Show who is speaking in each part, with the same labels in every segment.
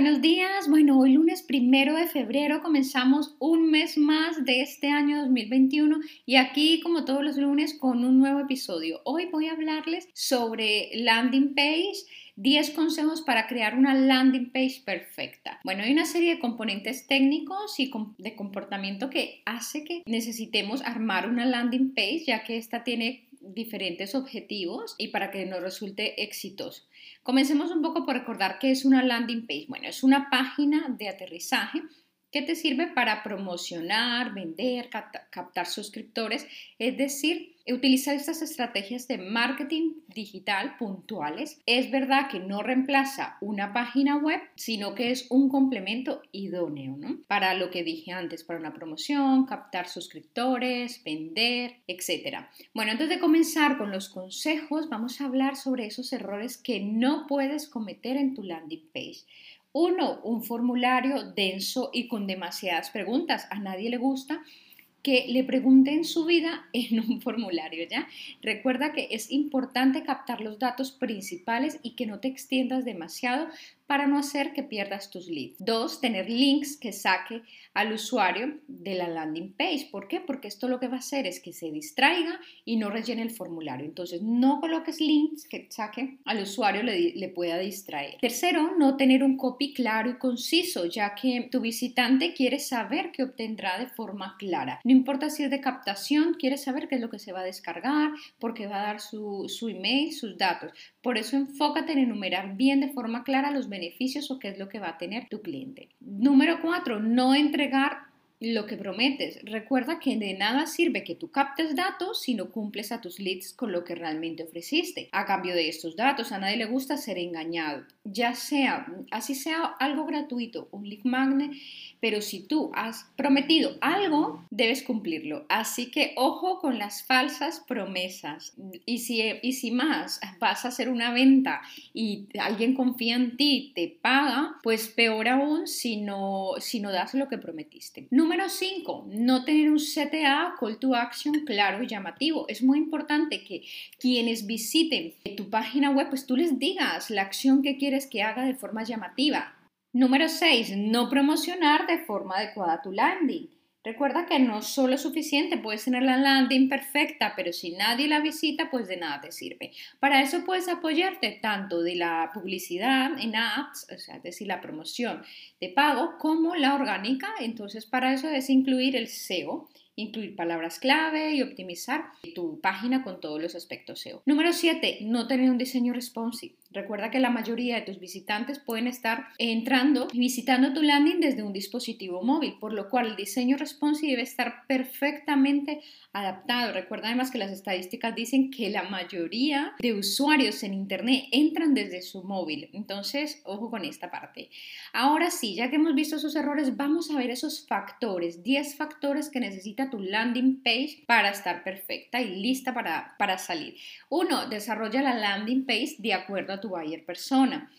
Speaker 1: Buenos días. Bueno, hoy lunes primero de febrero comenzamos un mes más de este año 2021 y aquí como todos los lunes con un nuevo episodio. Hoy voy a hablarles sobre landing page 10 consejos para crear una landing page perfecta. Bueno, hay una serie de componentes técnicos y de comportamiento que hace que necesitemos armar una landing page, ya que esta tiene diferentes objetivos y para que nos resulte exitoso. Comencemos un poco por recordar qué es una landing page. Bueno, es una página de aterrizaje que te sirve para promocionar, vender, captar suscriptores, es decir, utilizar estas estrategias de marketing digital puntuales. Es verdad que no reemplaza una página web, sino que es un complemento idóneo, ¿no? Para lo que dije antes, para una promoción, captar suscriptores, vender, etc. Bueno, antes de comenzar con los consejos, vamos a hablar sobre esos errores que no puedes cometer en tu landing page. Uno, un formulario denso y con demasiadas preguntas. A nadie le gusta que le pregunten su vida en un formulario, ¿ya? Recuerda que es importante captar los datos principales y que no te extiendas demasiado para no hacer que pierdas tus leads. Dos, tener links que saque al usuario de la landing page. ¿Por qué? Porque esto lo que va a hacer es que se distraiga y no rellene el formulario. Entonces, no coloques links que saque al usuario, le, le pueda distraer. Tercero, no tener un copy claro y conciso, ya que tu visitante quiere saber qué obtendrá de forma clara. No importa si es de captación, quiere saber qué es lo que se va a descargar, porque va a dar su, su email, sus datos. Por eso enfócate en enumerar bien de forma clara los beneficios o qué es lo que va a tener tu cliente. Número cuatro, no entregar lo que prometes. Recuerda que de nada sirve que tú captes datos si no cumples a tus leads con lo que realmente ofreciste. A cambio de estos datos, a nadie le gusta ser engañado. Ya sea, así sea algo gratuito, un lead magnet, pero si tú has prometido algo, debes cumplirlo. Así que ojo con las falsas promesas. Y si, y si más vas a hacer una venta y alguien confía en ti, te paga, pues peor aún si no, si no das lo que prometiste. 5, no tener un CTA, call to action claro y llamativo. Es muy importante que quienes visiten tu página web, pues tú les digas la acción que quieres que haga de forma llamativa. Número 6, no promocionar de forma adecuada tu landing. Recuerda que no solo es suficiente, puedes tener la landing perfecta, pero si nadie la visita, pues de nada te sirve. Para eso puedes apoyarte tanto de la publicidad en apps, es decir, la promoción de pago, como la orgánica. Entonces, para eso es incluir el SEO incluir palabras clave y optimizar tu página con todos los aspectos SEO. Número 7. No tener un diseño responsive. Recuerda que la mayoría de tus visitantes pueden estar entrando y visitando tu landing desde un dispositivo móvil, por lo cual el diseño responsive debe estar perfectamente adaptado. Recuerda además que las estadísticas dicen que la mayoría de usuarios en Internet entran desde su móvil. Entonces, ojo con esta parte. Ahora sí, ya que hemos visto esos errores, vamos a ver esos factores, 10 factores que necesita tu landing page para estar perfecta y lista para, para salir. Uno, desarrolla la landing page de acuerdo a tu buyer persona.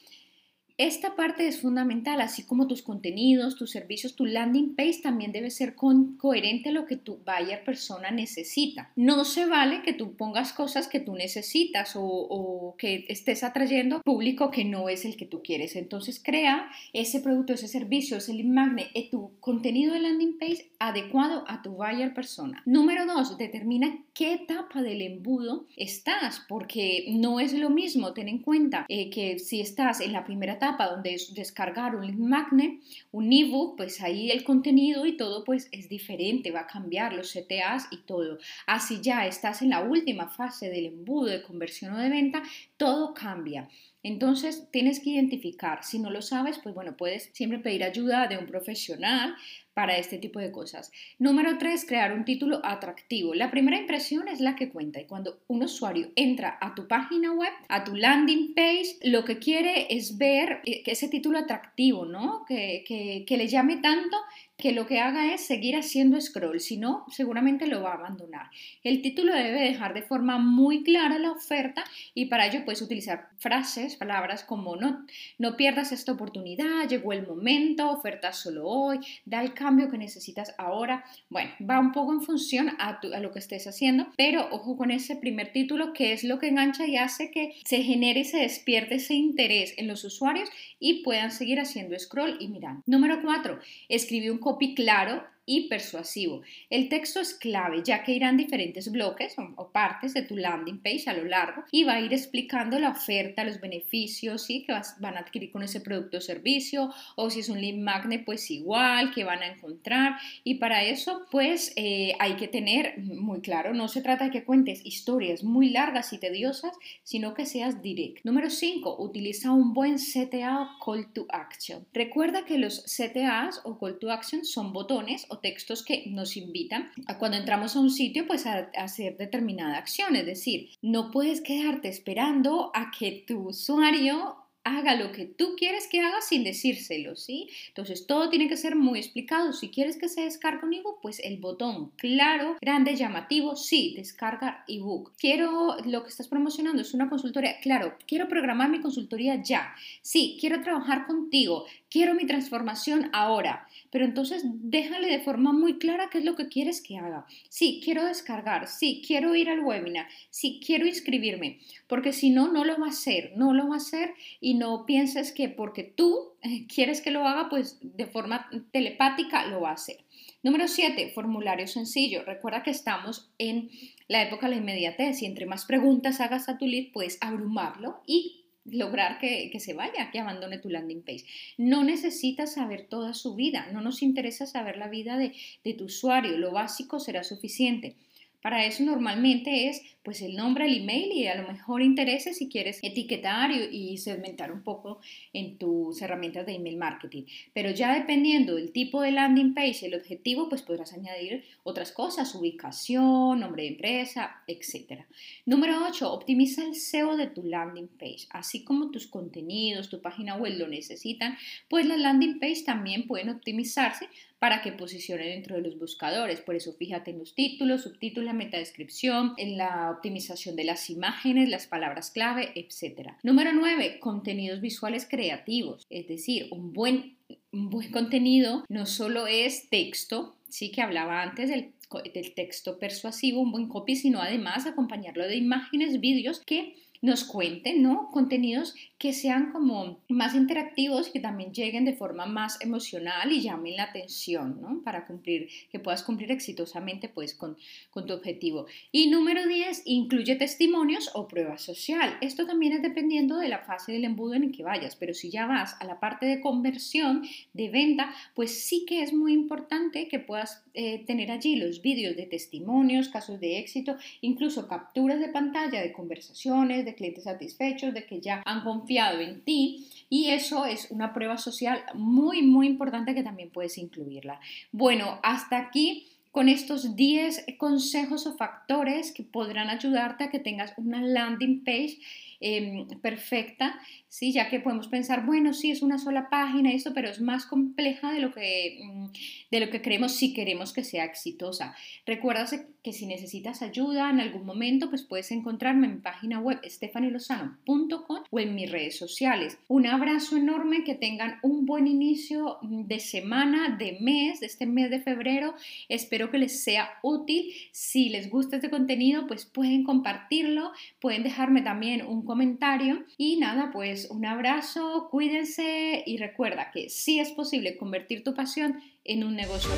Speaker 1: Esta parte es fundamental, así como tus contenidos, tus servicios, tu landing page también debe ser coherente a lo que tu buyer persona necesita. No se vale que tú pongas cosas que tú necesitas o, que estés atrayendo público que no es el que tú quieres. Entonces crea ese producto, ese servicio, ese lead magnet, tu contenido de landing page adecuado a tu buyer persona. Número dos, determina qué etapa del embudo estás, porque no es lo mismo. Ten en cuenta eh, que si estás en la primera etapa, donde es descargar un link magnet, un ebook, pues ahí el contenido y todo pues es diferente, va a cambiar los CTAs y todo. Así ya estás en la última fase del embudo de conversión o de venta, todo cambia. Entonces tienes que identificar, si no lo sabes, pues bueno, puedes siempre pedir ayuda de un profesional para este tipo de cosas. Número tres, crear un título atractivo. La primera impresión es la que cuenta y cuando un usuario entra a tu página web, a tu landing page, lo que quiere es ver eh, ese título atractivo, ¿no? Que, que, que le llame tanto que lo que haga es seguir haciendo scroll, si no, seguramente lo va a abandonar. El título debe dejar de forma muy clara la oferta y para ello puedes utilizar frases, palabras como no, no pierdas esta oportunidad, llegó el momento, oferta solo hoy, da el cambio que necesitas ahora. Bueno, va un poco en función a, a lo que estés haciendo, pero ojo con ese primer título que es lo que engancha y hace que se genere y se despierte ese interés en los usuarios y puedan seguir haciendo scroll y mirando. Número 4. Escribe un copy claro y persuasivo. El texto es clave ya que irán diferentes bloques o, partes de tu landing page a lo largo y va a ir explicando la oferta, los beneficios ¿sí? que van a adquirir con ese producto o servicio o si es un lead magnet pues igual que van a encontrar y para eso pues eh, hay que tener muy claro, no se trata de que cuentes historias muy largas y tediosas sino que seas direct. Número 5. Utiliza un buen CTA o call to action. Recuerda que los CTAs o call to action son botones o textos que nos invitan a cuando entramos a un sitio pues a, hacer determinada acción. Es decir, no puedes quedarte esperando a que tu usuario haga lo que tú quieres que haga sin decírselo, ¿sí? Entonces todo tiene que ser muy explicado. Si quieres que se descargue un ebook, pues el botón claro, grande, llamativo, sí, descarga ebook. Quiero, lo que estás promocionando es una consultoría, claro, quiero programar mi consultoría ya. Sí, quiero trabajar contigo, quiero mi transformación ahora. Pero entonces déjale de forma muy clara qué es lo que quieres que haga. Sí, quiero descargar, sí, quiero ir al webinar, sí, quiero inscribirme, porque si no, no lo va a hacer, no lo va a hacer y no pienses que porque tú eh, quieres que lo haga, pues de forma telepática lo va a hacer. Número 7, formulario sencillo. Recuerda que estamos en la época de la inmediatez y entre más preguntas hagas a tu lead, puedes abrumarlo y lograr que, se vaya, que abandone tu landing page. No necesitas saber toda su vida, no nos interesa saber la vida de, de tu usuario, lo básico será suficiente. Para eso normalmente es pues el nombre, el email y a lo mejor intereses si quieres etiquetar y, segmentar un poco en tus herramientas de email marketing. Pero ya dependiendo del tipo de landing page y el objetivo, pues podrás añadir otras cosas, ubicación, nombre de empresa, etc. Número 8, optimiza el SEO de tu landing page. Así como tus contenidos, tu página web lo necesitan, pues las landing page también pueden optimizarse para que posicione dentro de los buscadores. Por eso fíjate en los títulos, subtítulos, la metadescripción, en la optimización de las imágenes, las palabras clave, etc. Número 9. Contenidos visuales creativos. Es decir, un buen, buen contenido no solo es texto, sí que hablaba antes del del texto persuasivo, un buen copy, sino además acompañarlo de imágenes, vídeos que nos cuenten, ¿no? Contenidos que sean como más interactivos, que también lleguen de forma más emocional y llamen la atención, ¿no? Para cumplir, que puedas cumplir exitosamente pues con, con tu objetivo. Y número 10, incluye testimonios o prueba social. Esto también es dependiendo de la fase del embudo en el que vayas, pero si ya vas a la parte de conversión, de venta, pues sí que es muy importante que puedas eh, tener allí los vídeos de testimonios, casos de éxito, incluso capturas de pantalla de conversaciones, clientes satisfechos, de que ya han confiado en ti y eso es una prueba social muy, muy importante que también puedes incluirla. Bueno, hasta aquí con estos 10 consejos o factores que podrán ayudarte a que tengas una landing page Em, perfecta, ¿sí? ya que podemos pensar, bueno, sí, es una sola página, esto, pero es más compleja de lo que, mm, de lo que creemos si queremos que sea exitosa. Recuerda que si necesitas ayuda en algún momento, pues puedes encontrarme en mi página web stefanilozano.com o en mis redes sociales. Un abrazo enorme, que tengan un buen inicio de semana, de mes, de este mes de febrero. Espero que les sea útil. Si les gusta este contenido, pues pueden compartirlo, pueden dejarme también un comentario. Y nada, pues un abrazo, cuídense y recuerda que sí es posible convertir tu pasión en un negocio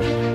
Speaker 1: rentable.